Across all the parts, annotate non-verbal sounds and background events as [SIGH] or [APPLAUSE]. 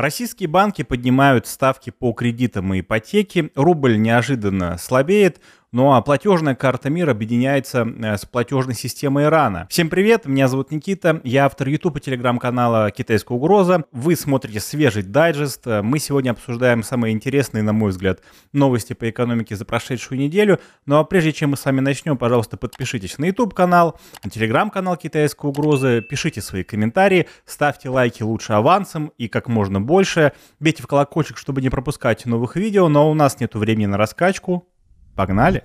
Российские банки поднимают ставки по кредитам и ипотеке, рубль неожиданно слабеет, ну а платежная карта МИР объединяется э, с платежной системой Ирана. Всем привет, меня зовут Никита, я автор YouTube и телеграм-канала «Китайская угроза». Вы смотрите свежий дайджест. Мы сегодня обсуждаем самые интересные, на мой взгляд, новости по экономике за прошедшую неделю. Ну а прежде чем мы с вами начнем, пожалуйста, подпишитесь на YouTube-канал, на телеграм-канал «Китайская угроза», пишите свои комментарии, ставьте лайки лучше авансом и как можно больше. Бейте в колокольчик, чтобы не пропускать новых видео, но у нас нет времени на раскачку, Погнали!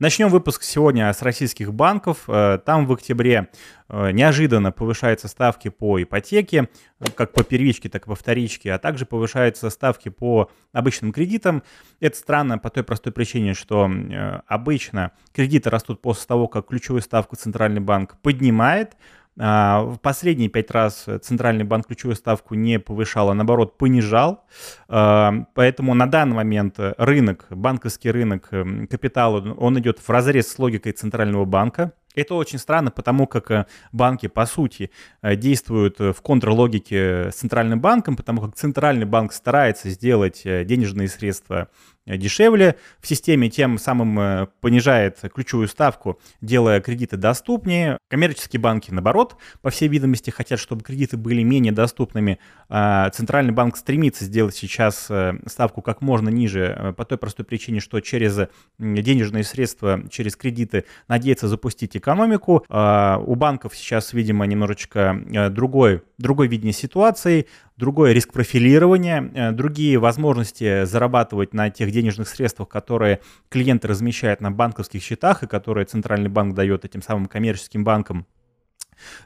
Начнем выпуск сегодня с российских банков. Э, там в октябре э, неожиданно повышаются ставки по ипотеке, как по первичке, так и по вторичке, а также повышаются ставки по обычным кредитам. Это странно по той простой причине, что э, обычно кредиты растут после того, как ключевую ставку Центральный банк поднимает, в последние пять раз Центральный банк ключевую ставку не повышал, а наоборот понижал. А, поэтому на данный момент рынок, банковский рынок капитала, он идет в разрез с логикой Центрального банка. Это очень странно, потому как э, банки, по сути, э, действуют в контрлогике с Центральным банком, потому как Центральный банк старается сделать э, денежные средства дешевле в системе, тем самым э, понижает ключевую ставку, делая кредиты доступнее. Коммерческие банки, наоборот, по всей видимости, хотят, чтобы кредиты были менее доступными. А Центральный банк стремится сделать сейчас э, ставку как можно ниже э, по той простой причине, что через денежные средства, через кредиты надеется запустить экономику. А у банков сейчас, видимо, немножечко другой, другой видение ситуации другое риск профилирования, э, другие возможности зарабатывать на тех денежных средствах, которые клиенты размещают на банковских счетах и которые Центральный банк дает этим самым коммерческим банкам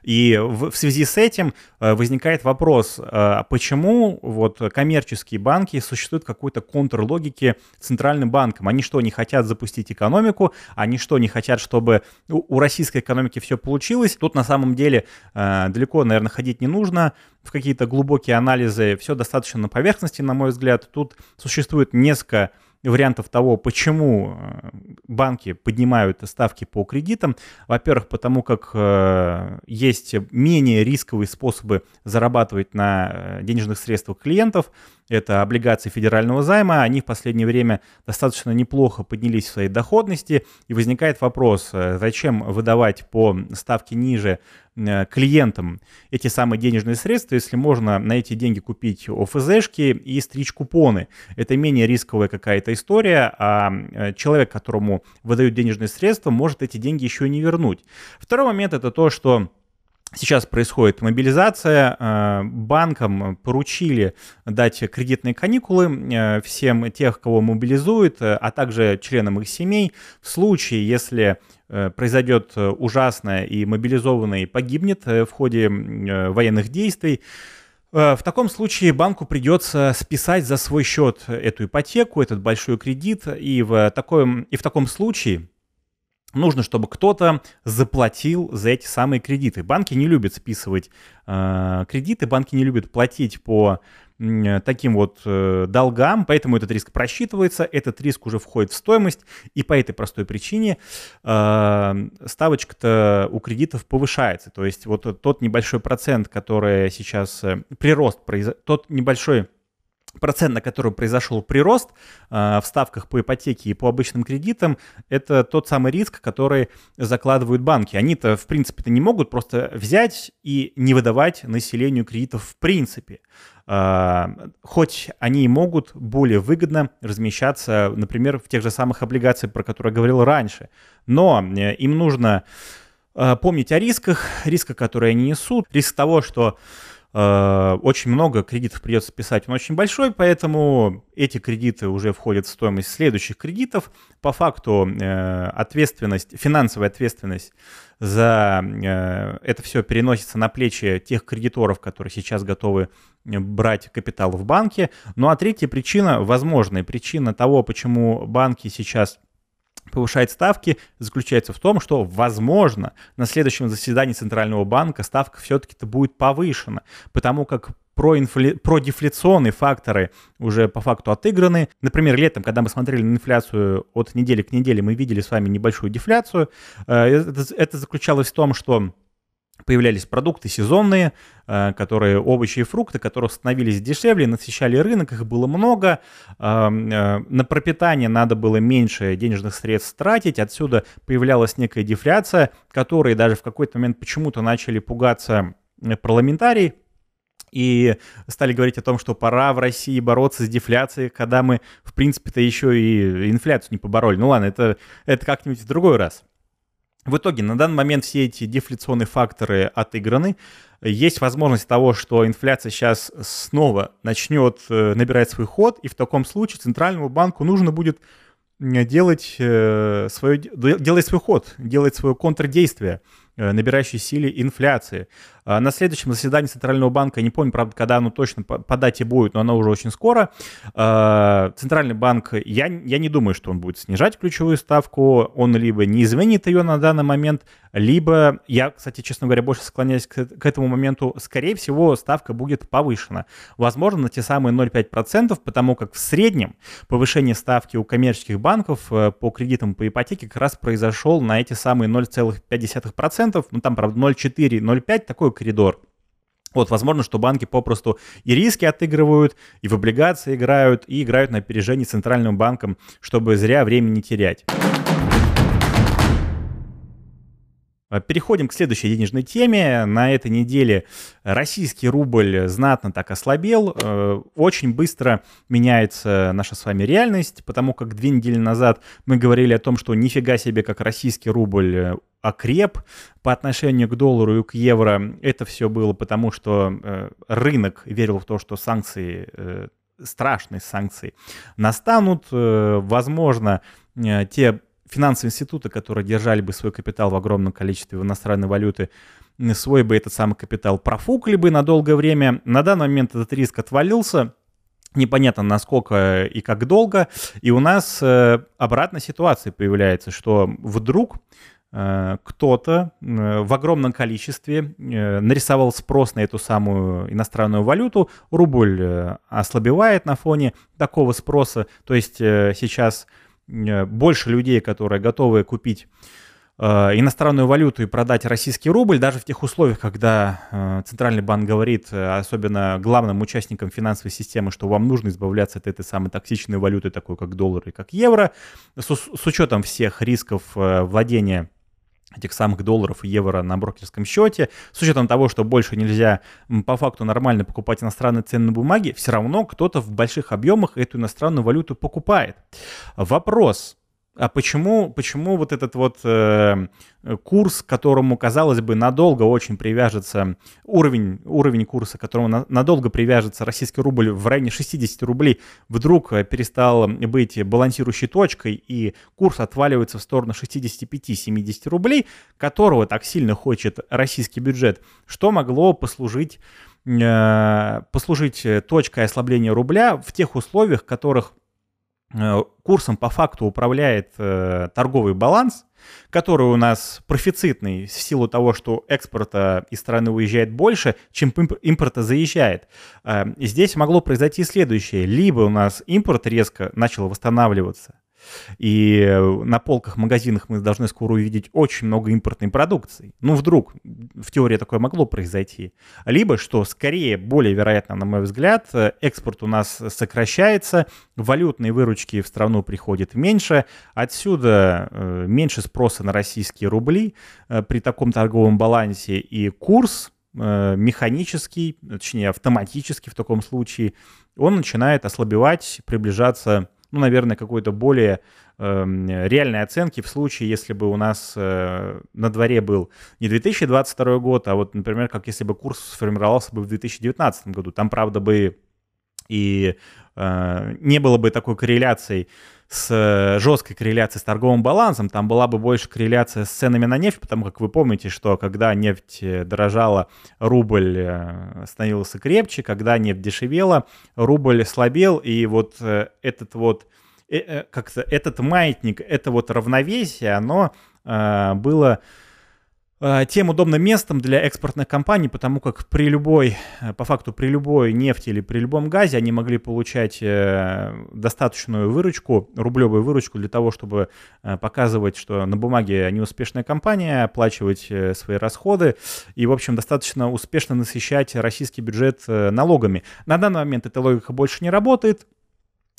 и в, в связи с этим э, возникает вопрос, э, почему вот коммерческие банки существуют какой-то контрлогики центральным банком? Они что, не хотят запустить экономику? Они что, не хотят, чтобы у, у российской экономики все получилось? Тут на самом деле э, далеко, наверное, ходить не нужно в какие-то глубокие анализы. Все достаточно на поверхности, на мой взгляд. Тут существует несколько вариантов того, почему э, банки поднимают ставки по кредитам. Во-первых, потому как э, есть менее рисковые способы зарабатывать на э, денежных средствах клиентов. Это облигации федерального займа. Они в последнее время достаточно неплохо поднялись в своей доходности. И возникает вопрос, зачем выдавать по ставке ниже клиентам эти самые денежные средства, если можно на эти деньги купить ОФЗшки и стричь купоны. Это менее рисковая какая-то история, а э, человек, которому выдают денежные средства, может эти деньги еще и не вернуть. Второй момент это то, что Сейчас происходит мобилизация. Э, банкам поручили дать кредитные каникулы всем тех, кого мобилизуют, а также членам их семей. В случае, если Э, произойдет э, ужасное и мобилизованный погибнет э, в ходе военных действий, в таком случае банку придется списать за свой счет эту ипотеку, этот большой кредит, и в, таком, и в таком случае нужно, чтобы кто-то заплатил за эти самые кредиты. Банки не любят списывать э, кредиты, банки не любят платить по Э, таким вот э, долгам, поэтому этот риск просчитывается, этот риск уже входит в стоимость, и по этой простой причине э, ставочка-то у кредитов повышается. То есть вот тот небольшой процент, который сейчас прирост, тот небольшой процент, на который произошел прирост э, в ставках по ипотеке и по обычным кредитам, это тот самый риск, который закладывают банки. Они-то, в принципе-то, не могут просто взять и не выдавать населению кредитов в принципе. Э, хоть они и могут более выгодно размещаться, например, в тех же самых облигациях, про которые я говорил раньше. Но э, им нужно э, помнить о рисках, рисках, которые они несут, риск того, что очень много кредитов придется писать, он очень большой, поэтому эти кредиты уже входят в стоимость следующих кредитов. По факту э, ответственность, финансовая ответственность за э, это все переносится на плечи тех кредиторов, которые сейчас готовы брать капитал в банке. Ну а третья причина, возможная причина того, почему банки сейчас повышает ставки, заключается в том, что, возможно, на следующем заседании Центрального банка ставка все-таки-то будет повышена, потому как проинфля... продефляционные факторы уже по факту отыграны. Например, летом, когда мы смотрели на инфляцию от недели к неделе, мы видели с вами небольшую дефляцию. Э, это, это заключалось в том, что появлялись продукты сезонные, э, которые овощи и фрукты, которые становились дешевле, насыщали рынок, их было много, э, на пропитание надо было меньше денежных средств тратить, отсюда появлялась некая дефляция, которые даже в какой-то момент почему-то начали пугаться парламентарий, и стали говорить о том, что пора в России бороться с дефляцией, когда мы, в принципе-то, еще и инфляцию не побороли. Ну ладно, это, это как-нибудь в другой раз. В итоге на данный момент все эти дефляционные факторы отыграны. Есть возможность того, что инфляция сейчас снова начнет э, набирать свой ход, и в таком случае Центральному банку нужно будет делать, э, свое, делать свой ход, делать свое контрдействие, э, набирающей силе инфляции. А на следующем заседании Центрального банка, не помню, правда, когда оно точно по дате будет, но оно уже очень скоро, а, Центральный банк, я, я не думаю, что он будет снижать ключевую ставку, он либо не изменит ее на данный момент, либо, я, кстати, честно говоря, больше склоняюсь к, к этому моменту, скорее всего, ставка будет повышена. Возможно, на те самые 0,5%, потому как в среднем повышение ставки у коммерческих банков э, по кредитам по ипотеке как раз произошел на эти самые 0,5%, ну там, правда, 0,4, 0,5, такой коридор. Вот, возможно, что банки попросту и риски отыгрывают, и в облигации играют, и играют на опережении центральным банком, чтобы зря время не терять. Переходим к следующей денежной теме. На этой неделе российский рубль знатно так ослабел. Э, очень быстро меняется наша с вами реальность, потому как две недели назад мы говорили о том, что нифига себе, как российский рубль э, окреп по отношению к доллару и к евро. Это все было потому, что э, рынок верил в то, что санкции страшные санкции настанут. Возможно, те финансовые институты, которые держали бы свой капитал в огромном количестве в иностранной валюты, свой бы этот самый капитал профукали бы на долгое время. На данный момент этот риск отвалился, непонятно насколько и как долго, и у нас э, обратная ситуация появляется, что вдруг э, кто-то э, в огромном количестве э, нарисовал спрос на эту самую иностранную валюту, рубль э, ослабевает на фоне такого спроса, то есть э, сейчас Э, больше людей, которые готовы купить э, иностранную валюту и продать российский рубль, даже в тех условиях, когда э, Центральный банк говорит, особенно главным участникам финансовой системы, что вам нужно избавляться от этой самой токсичной валюты, такой как доллар и как евро, с, с учетом всех рисков владения этих самых долларов и евро на брокерском счете, с учетом того, что больше нельзя по факту нормально покупать иностранные ценные бумаги, все равно кто-то в больших объемах эту иностранную валюту покупает. Вопрос, а почему, почему вот этот вот э, курс, которому, казалось бы, надолго очень привяжется, уровень, уровень курса, которому на, надолго привяжется российский рубль в районе 60 рублей, вдруг э, перестал быть балансирующей точкой, и курс отваливается в сторону 65-70 рублей, которого так сильно хочет российский бюджет, что могло послужить, э, послужить точкой ослабления рубля в тех условиях, в которых Э, курсом по факту управляет э, торговый баланс, который у нас профицитный в силу того, что экспорта из страны уезжает больше, чем импорта заезжает. Э, здесь могло произойти следующее. Либо у нас импорт резко начал восстанавливаться, и э, на полках магазинах мы должны скоро увидеть очень много импортной продукции. Ну, вдруг, в теории такое могло произойти. Либо, что скорее, более вероятно, на мой взгляд, э, экспорт у нас сокращается, валютные выручки в страну приходят меньше, отсюда э, меньше спроса на российские рубли при таком торговом балансе, и курс механический, точнее автоматически в таком случае, он начинает ослабевать, приближаться ну, наверное, какой-то более э, реальной оценки в случае, если бы у нас э, на дворе был не 2022 год, а вот, например, как если бы курс сформировался бы в 2019 году. Там, правда, бы и э, не было бы такой корреляции с э, жесткой корреляцией с торговым балансом, там была бы больше корреляция с ценами на нефть, потому как вы помните, что когда нефть э, дорожала, рубль э, становился крепче, когда нефть дешевела, рубль слабел, и вот этот вот как-то этот маятник, это вот равновесие, оно было тем удобным местом для экспортных компаний, потому как при любой, э, по факту при любой нефти или при любом газе они могли получать э, достаточную выручку, рублевую выручку для того, чтобы показывать, что на бумаге они успешная компания, оплачивать свои расходы и, в общем, достаточно успешно насыщать российский бюджет налогами. На данный момент эта логика больше не работает,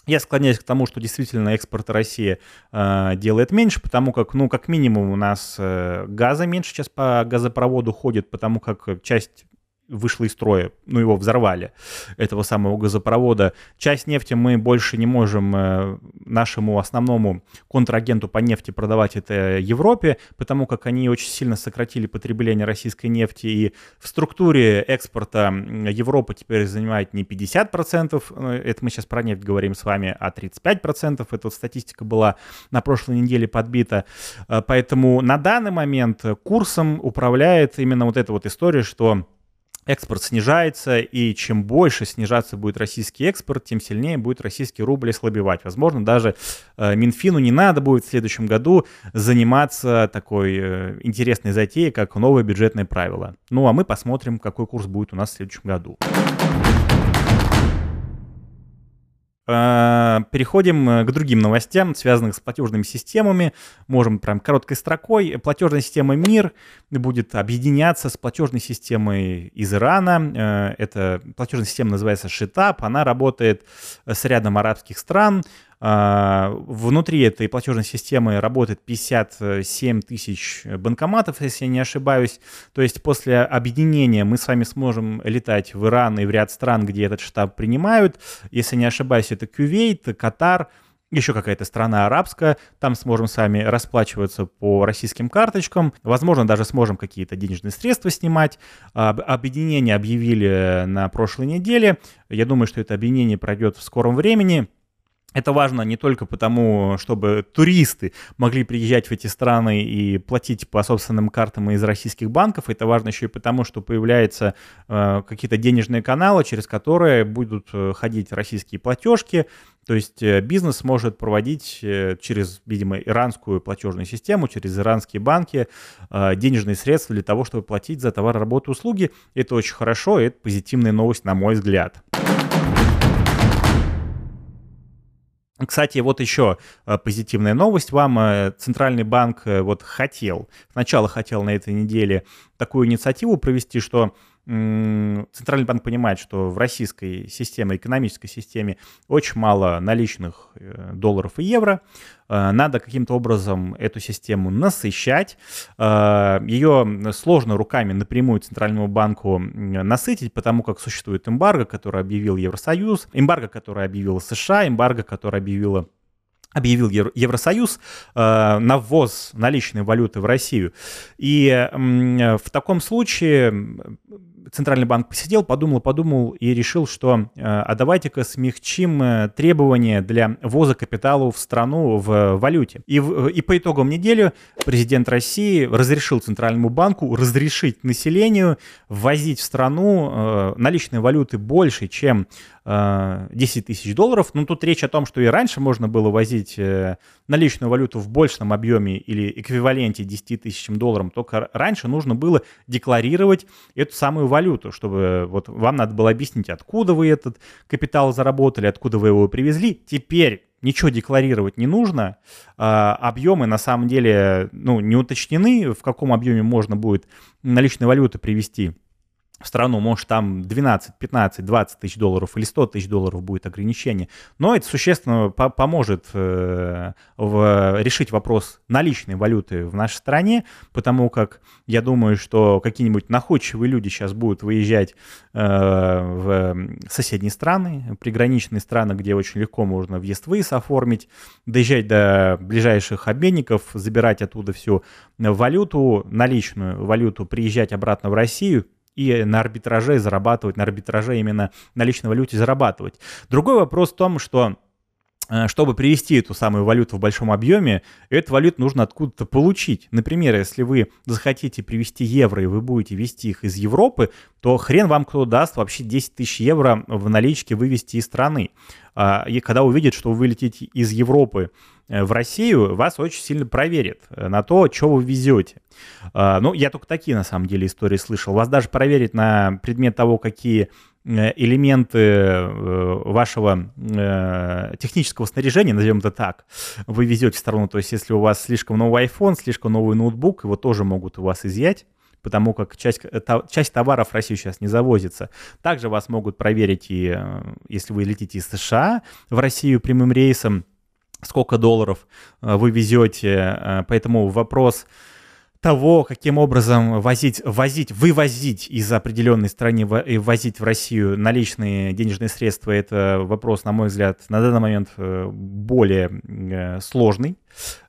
я склоняюсь к тому, что действительно экспорт России э, делает меньше, потому как, ну, как минимум у нас э, газа меньше сейчас по газопроводу ходит, потому как часть вышло из строя, ну, его взорвали, этого самого газопровода. Часть нефти мы больше не можем э, нашему основному контрагенту по нефти продавать это Европе, потому как они очень сильно сократили потребление российской нефти, и в структуре экспорта Европа теперь занимает не 50%, э, это мы сейчас про нефть говорим с вами, а 35%, эта вот статистика была на прошлой неделе подбита, э, поэтому на данный момент курсом управляет именно вот эта вот история, что экспорт снижается, и чем больше снижаться будет российский экспорт, тем сильнее будет российский рубль ослабевать. Возможно, даже э, Минфину не надо будет в следующем году заниматься такой э, интересной затеей, как новое бюджетное правило. Ну а мы посмотрим, какой курс будет у нас в следующем году. Э, переходим э, к другим новостям, связанным с платежными системами. Можем прям короткой строкой. Платежная система МИР будет объединяться с платежной системой из Ирана. Э, эта платежная система называется Шитап. Она работает с рядом арабских стран. А, внутри этой платежной системы работает 57 тысяч банкоматов, если я не ошибаюсь. То есть после объединения мы с вами сможем летать в Иран и в ряд стран, где этот штаб принимают. Если не ошибаюсь, это Кувейт, Катар, еще какая-то страна арабская, там сможем с вами расплачиваться по российским карточкам, возможно, даже сможем какие-то денежные средства снимать. Объединение объявили на прошлой неделе, я думаю, что это объединение пройдет в скором времени. Это важно не только потому, чтобы туристы могли приезжать в эти страны и платить по собственным картам из российских банков, это важно еще и потому, что появляются э, какие-то денежные каналы, через которые будут э, ходить российские платежки, то есть э, бизнес может проводить э, через, видимо, иранскую платежную систему, через иранские банки денежные средства для того, чтобы платить за товары, работу, услуги. Это очень хорошо, и это позитивная новость, на мой взгляд. Кстати, вот еще э, позитивная новость вам. Э, Центральный банк э, вот хотел, сначала хотел на этой неделе такую инициативу провести, что Центральный банк понимает, что в российской системе, экономической системе очень мало наличных э, долларов и евро. Э, надо каким-то образом эту систему насыщать. Э, Ее сложно руками напрямую Центральному банку насытить, потому как существует эмбарго, который объявил Евросоюз, эмбарго, который объявил США, эмбарго, который объявила объявил Евросоюз э, на ввоз наличной валюты в Россию. И э, в таком случае Центральный банк посидел, подумал, подумал и решил, что э, а давайте-ка смягчим э, требования для ввоза капитала в страну в валюте. И, и по итогам недели президент России разрешил Центральному банку разрешить населению ввозить в страну э, наличной валюты больше, чем 10 тысяч долларов. Ну, тут речь о том, что и раньше можно было возить наличную валюту в большем объеме или эквиваленте 10 тысячам долларов, только раньше нужно было декларировать эту самую валюту, чтобы вот вам надо было объяснить, откуда вы этот капитал заработали, откуда вы его привезли. Теперь ничего декларировать не нужно. Объемы на самом деле ну, не уточнены, в каком объеме можно будет наличной валюты привести в страну, может, там 12, 15, 20 тысяч долларов или 100 тысяч долларов будет ограничение. Но это существенно по поможет э, в, решить вопрос наличной валюты в нашей стране, потому как я думаю, что какие-нибудь находчивые люди сейчас будут выезжать э, в соседние страны, приграничные страны, где очень легко можно въезд-выезд оформить, доезжать до ближайших обменников, забирать оттуда всю валюту, наличную валюту, приезжать обратно в Россию, и на арбитраже зарабатывать, на арбитраже именно на личной валюте зарабатывать. Другой вопрос в том, что чтобы привести эту самую валюту в большом объеме, эту валюту нужно откуда-то получить. Например, если вы захотите привести евро, и вы будете вести их из Европы, то хрен вам кто даст вообще 10 тысяч евро в наличке вывести из страны. А, и когда увидят, что вы летите из Европы э, в Россию, вас очень сильно проверят э, на то, что вы везете. А, ну, я только такие, на самом деле, истории слышал. Вас даже проверить на предмет того, какие Э, элементы э, вашего э, технического снаряжения, назовем это так, вы везете в сторону. То есть, если у вас слишком новый iPhone, слишком новый ноутбук, его тоже могут у вас изъять потому как часть, часть товаров в Россию сейчас не завозится. Также вас могут проверить, и, если вы летите из США в Россию прямым рейсом, сколько долларов вы везете. Поэтому вопрос того, каким образом возить, возить, вывозить из определенной страны и возить в Россию наличные денежные средства, это вопрос, на мой взгляд, на данный момент э, более э, сложный.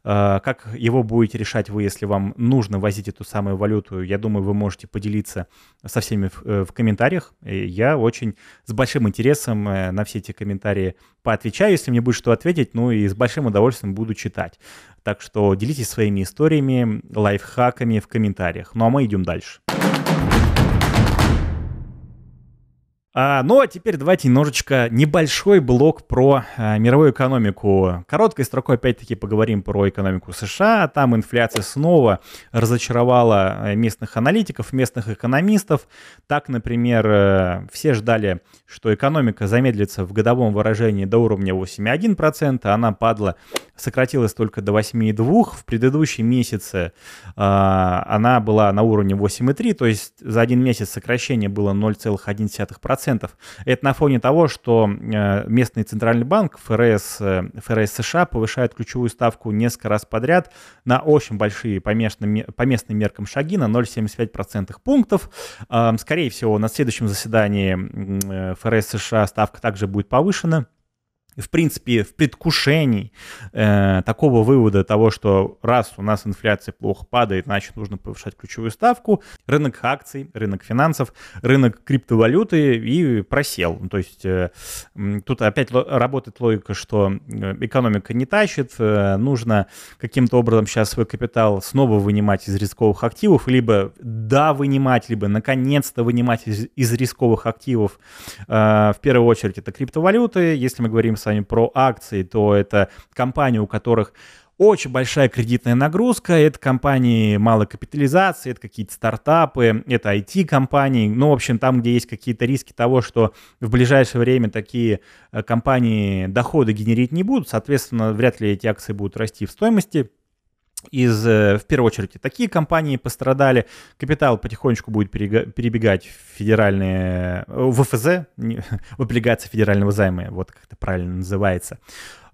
Э, как его будете решать вы, если вам нужно возить эту самую валюту, я думаю, вы можете поделиться со всеми в, в комментариях. Я очень с большим интересом на все эти комментарии поотвечаю, если мне будет что ответить, ну и с большим удовольствием буду читать. Так что делитесь своими историями, лайфхаками в комментариях. Ну а мы идем дальше. А, ну а теперь давайте немножечко небольшой блок про а, мировую экономику. Короткой строкой опять-таки поговорим про экономику США. Там инфляция снова разочаровала э, местных аналитиков, местных экономистов. Так, например, э, все ждали, что экономика замедлится в годовом выражении до уровня 8,1%. Она падла, сократилась только до 8,2%. В предыдущем месяце а, она была на уровне 8,3%, то есть за один месяц сокращение было 0,1%. 2%. Это на фоне того, что э, местный центральный банк ФРС, э, ФРС США повышает ключевую ставку несколько раз подряд на очень большие по местным, по местным меркам шаги на 0,75% пунктов. Скорее всего, на следующем заседании э, ФРС США ставка также будет повышена в принципе, в предвкушении э, такого вывода того, что раз у нас инфляция плохо падает, значит, нужно повышать ключевую ставку, рынок акций, рынок финансов, рынок криптовалюты и просел. То есть э, тут опять работает логика, что э, экономика не тащит, э, нужно каким-то образом сейчас свой капитал снова вынимать из рисковых активов, либо да, вынимать, либо наконец-то вынимать из, из рисковых активов. Э, в первую очередь это криптовалюты, если мы говорим с вами про акции, то это компании, у которых очень большая кредитная нагрузка, это компании малой капитализации, это какие-то стартапы, это IT-компании, ну, в общем, там, где есть какие-то риски того, что в ближайшее время такие э, компании доходы генерить не будут, соответственно, вряд ли эти акции будут расти в стоимости, из, э, в первую очередь, такие компании пострадали. Капитал потихонечку будет перебегать в федеральные, э, в ФЗ, [LAUGHS] в облигации федерального займа, вот как это правильно называется.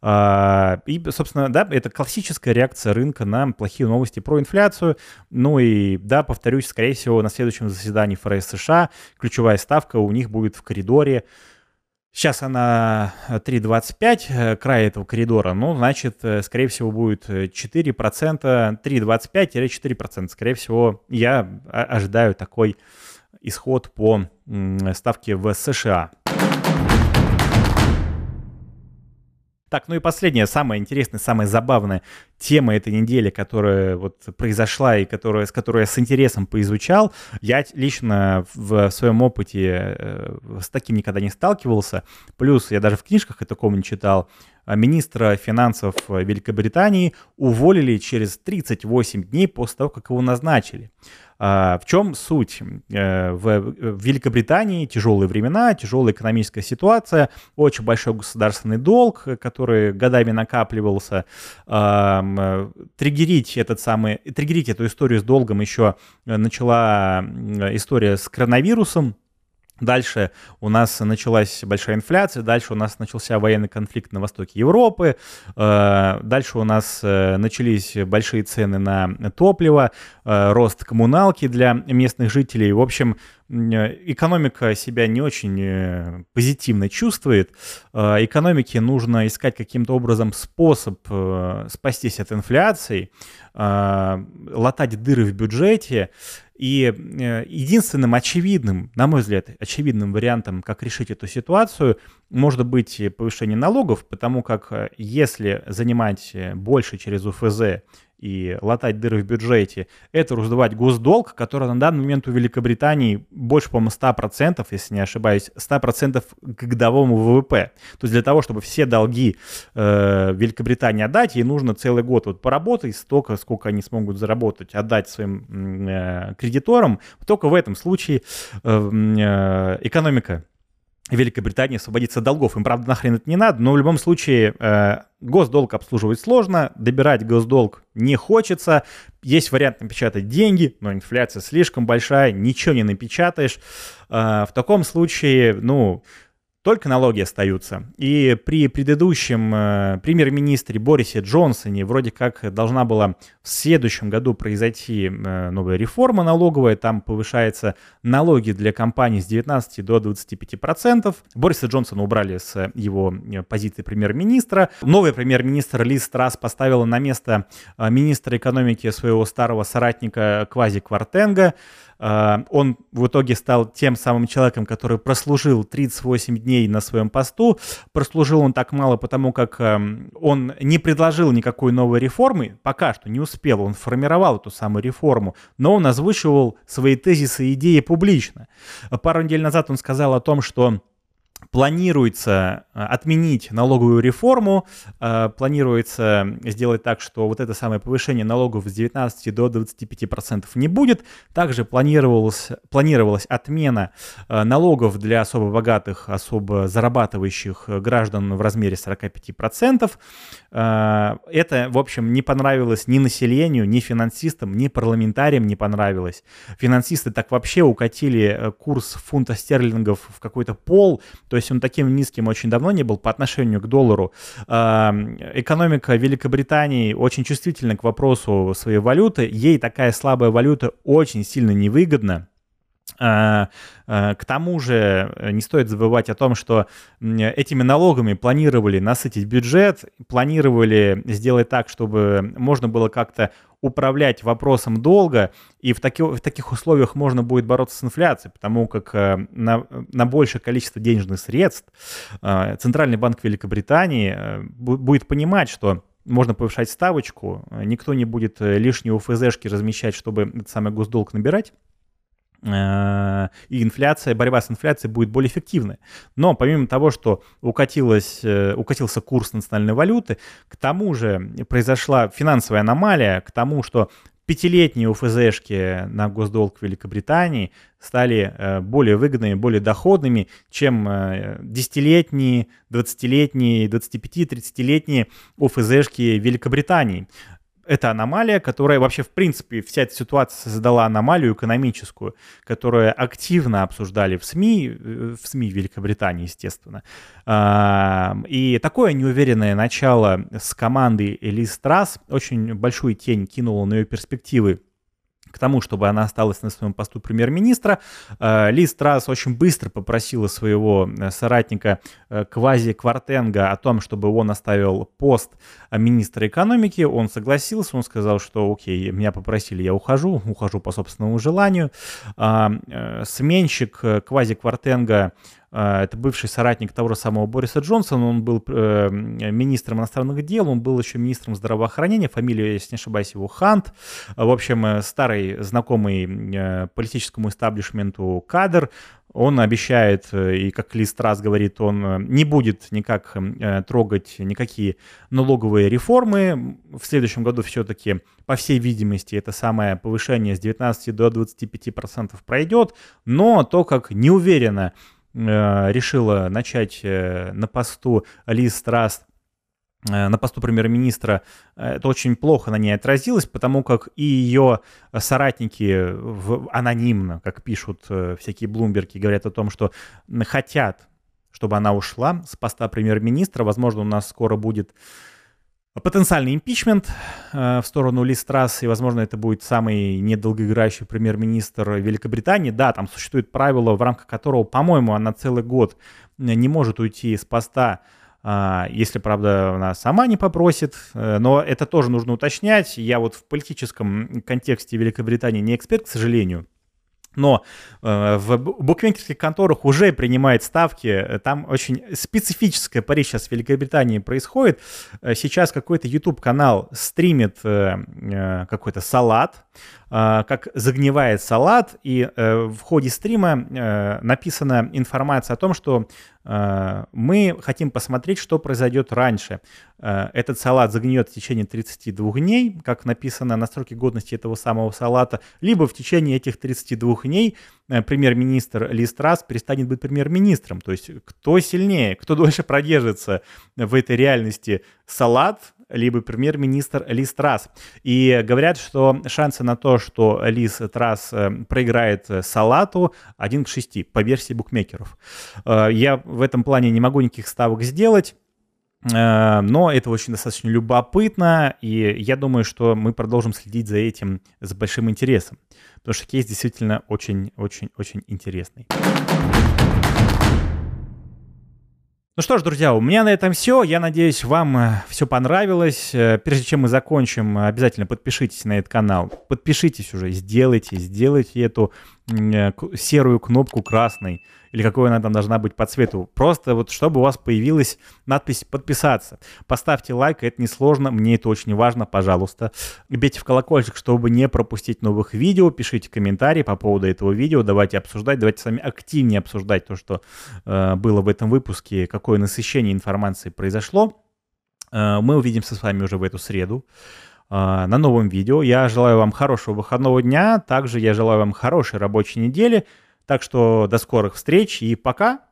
А, и, собственно, да, это классическая реакция рынка на плохие новости про инфляцию. Ну и, да, повторюсь, скорее всего, на следующем заседании ФРС США ключевая ставка у них будет в коридоре Сейчас она 3,25, э, э, край этого коридора, ну, значит, э, скорее всего, будет 4%, 3,25-4%. Скорее всего, я ожидаю такой исход по ставке в США. Так, ну и последняя, самая интересная, самая забавная тема этой недели, которая вот произошла и которая, с которой я с интересом поизучал. Я лично в своем опыте э, с таким никогда не сталкивался. Плюс я даже в книжках о таком не читал. А министра финансов Великобритании уволили через 38 дней после того, как его назначили. А, в чем суть? Э, в Великобритании тяжелые времена, тяжелая экономическая ситуация, очень большой государственный долг, который годами накапливался. Триггерить этот самый, триггерить эту историю с долгом еще начала история с коронавирусом, Дальше у нас началась большая инфляция, дальше у нас начался военный конфликт на востоке Европы, э, дальше у нас э, начались большие цены на топливо, э, рост коммуналки для местных жителей. В общем, экономика себя не очень позитивно чувствует. Экономике нужно искать каким-то образом способ спастись от инфляции, латать дыры в бюджете. И э, единственным очевидным, на мой взгляд, очевидным вариантом, как решить эту ситуацию, может быть повышение налогов, потому как э, если занимать больше через УФЗ и латать дыры в бюджете, это раздувать госдолг, который на данный момент у Великобритании больше, по-моему, 100%, если не ошибаюсь, 100% к годовому ВВП. То есть для того, чтобы все долги э, Великобритании отдать, ей нужно целый год вот поработать, столько, сколько они смогут заработать, отдать своим э, кредиторам. Только в этом случае э, э, экономика Великобритании освободиться от долгов. Им, правда, нахрен это не надо, но в любом случае э, госдолг обслуживать сложно, добирать госдолг не хочется. Есть вариант напечатать деньги, но инфляция слишком большая, ничего не напечатаешь. Э, в таком случае, ну, только налоги остаются. И при предыдущем э, премьер-министре Борисе Джонсоне вроде как должна была в следующем году произойти э, новая реформа налоговая, там повышаются налоги для компаний с 19 до 25 процентов. Бориса Джонсона убрали с его э, позиции премьер-министра. Новый премьер-министр Лиз Страс поставила на место министра экономики своего старого соратника Квази Квартенга. А, он в итоге стал тем самым человеком, который прослужил 38 дней на своем посту. Прослужил он так мало, потому как эм, он не предложил никакой новой реформы, пока что не успел, он формировал эту самую реформу, но он озвучивал свои тезисы и идеи публично. Пару недель назад он сказал о том, что планируется э, отменить налоговую реформу, э, планируется сделать так, что вот это самое повышение налогов с 19 до 25 процентов не будет. Также планировалось, планировалась отмена э, налогов для особо богатых, особо зарабатывающих граждан в размере 45 процентов. Это, в общем, не понравилось ни населению, ни финансистам, ни парламентариям не понравилось. Финансисты так вообще укатили курс фунта стерлингов в какой-то пол, то есть он таким низким очень давно не был по отношению к доллару. Экономика Великобритании очень чувствительна к вопросу своей валюты. Ей такая слабая валюта очень сильно невыгодна. А, а, к тому же э, не стоит забывать о том, что этими налогами планировали насытить бюджет, планировали сделать так, чтобы можно было как-то управлять вопросом долга, и в, таки, в таких условиях можно будет бороться с инфляцией, потому как э, на, на большее количество денежных средств э, Центральный банк Великобритании будет понимать, что можно повышать ставочку, никто не будет лишние УФЗшки размещать, чтобы этот самый госдолг набирать, и инфляция, борьба с инфляцией будет более эффективной. Но помимо того, что укатилась, э, укатился курс национальной валюты, к тому же произошла финансовая аномалия, к тому, что пятилетние УФЗшки на госдолг Великобритании стали э, более выгодными, более доходными, чем десятилетние, двадцатилетние, 25-30-летние УФЗшки Великобритании это аномалия, которая вообще, в принципе, вся эта ситуация создала аномалию экономическую, которую активно обсуждали в СМИ, э, в СМИ Великобритании, естественно. И такое неуверенное начало с командой Элис Трасс очень большую тень кинуло на ее перспективы к тому, чтобы она осталась на своем посту премьер-министра. Э, Ли Страс очень быстро попросила своего э, соратника э, Квази Квартенга о том, чтобы он оставил пост министра экономики. Он согласился, он сказал, что окей, меня попросили, я ухожу, ухожу по собственному желанию. Сменщик Квази Квартенга это бывший соратник того же самого Бориса Джонсона, он был э, министром иностранных дел, он был еще министром здравоохранения, фамилия, если не ошибаюсь, его Хант. В общем, э, старый знакомый э, политическому истаблишменту кадр, он обещает, и как Ли Страс говорит, он не будет никак трогать никакие налоговые реформы. В следующем году все-таки, по всей видимости, это самое повышение с 19 до 25% пройдет, но то, как неуверенно решила начать э, на посту Лиз Траст э, на посту премьер-министра, это очень плохо на ней отразилось, потому как и ее соратники в, анонимно, как пишут всякие блумберги, говорят о том, что хотят, чтобы она ушла с поста премьер-министра. Возможно, у нас скоро будет Потенциальный импичмент э, в сторону Ли Страс, и, возможно, это будет самый недолгоиграющий премьер-министр Великобритании. Да, там существует правило, в рамках которого, по-моему, она целый год не может уйти с поста а, если, правда, она сама не попросит. Э, но это тоже нужно уточнять. Я вот в политическом контексте Великобритании не эксперт, к сожалению. Но э, в букмекерских конторах уже принимают ставки. Там очень специфическая пари сейчас в Великобритании происходит. Э, сейчас какой-то YouTube-канал стримит э, э, какой-то салат, э, как загнивает салат, и э, в ходе стрима э, написана информация о том, что э, мы хотим посмотреть, что произойдет раньше. Э, этот салат загниет в течение 32 дней, как написано на сроке годности этого самого салата, либо в течение этих 32 дней э, премьер-министр Ли Страс перестанет быть премьер-министром. То есть кто сильнее, кто дольше продержится в этой реальности салат, либо премьер-министр Лиз Трасс. И говорят, что шансы на то, что Лиз Трасс э, проиграет Салату 1 к 6 по версии букмекеров. Я в этом плане не могу никаких ставок сделать. Э, но это очень достаточно любопытно, и я думаю, что мы продолжим следить за этим с большим интересом, потому что кейс действительно очень-очень-очень интересный. Ну что ж, друзья, у меня на этом все. Я надеюсь, вам э, все понравилось. Э, прежде чем мы закончим, обязательно подпишитесь на этот канал. Подпишитесь уже, сделайте, сделайте эту серую кнопку красной или какой она там должна быть по цвету. Просто вот чтобы у вас появилась надпись «Подписаться». Поставьте лайк, это несложно, мне это очень важно, пожалуйста. Бейте в колокольчик, чтобы не пропустить новых видео, пишите комментарии по поводу этого видео, давайте обсуждать, давайте с вами активнее обсуждать то, что э, было в этом выпуске, какое насыщение информации произошло. Э, мы увидимся с вами уже в эту среду э, на новом видео. Я желаю вам хорошего выходного дня. Также я желаю вам хорошей рабочей недели. Так что до скорых встреч и пока.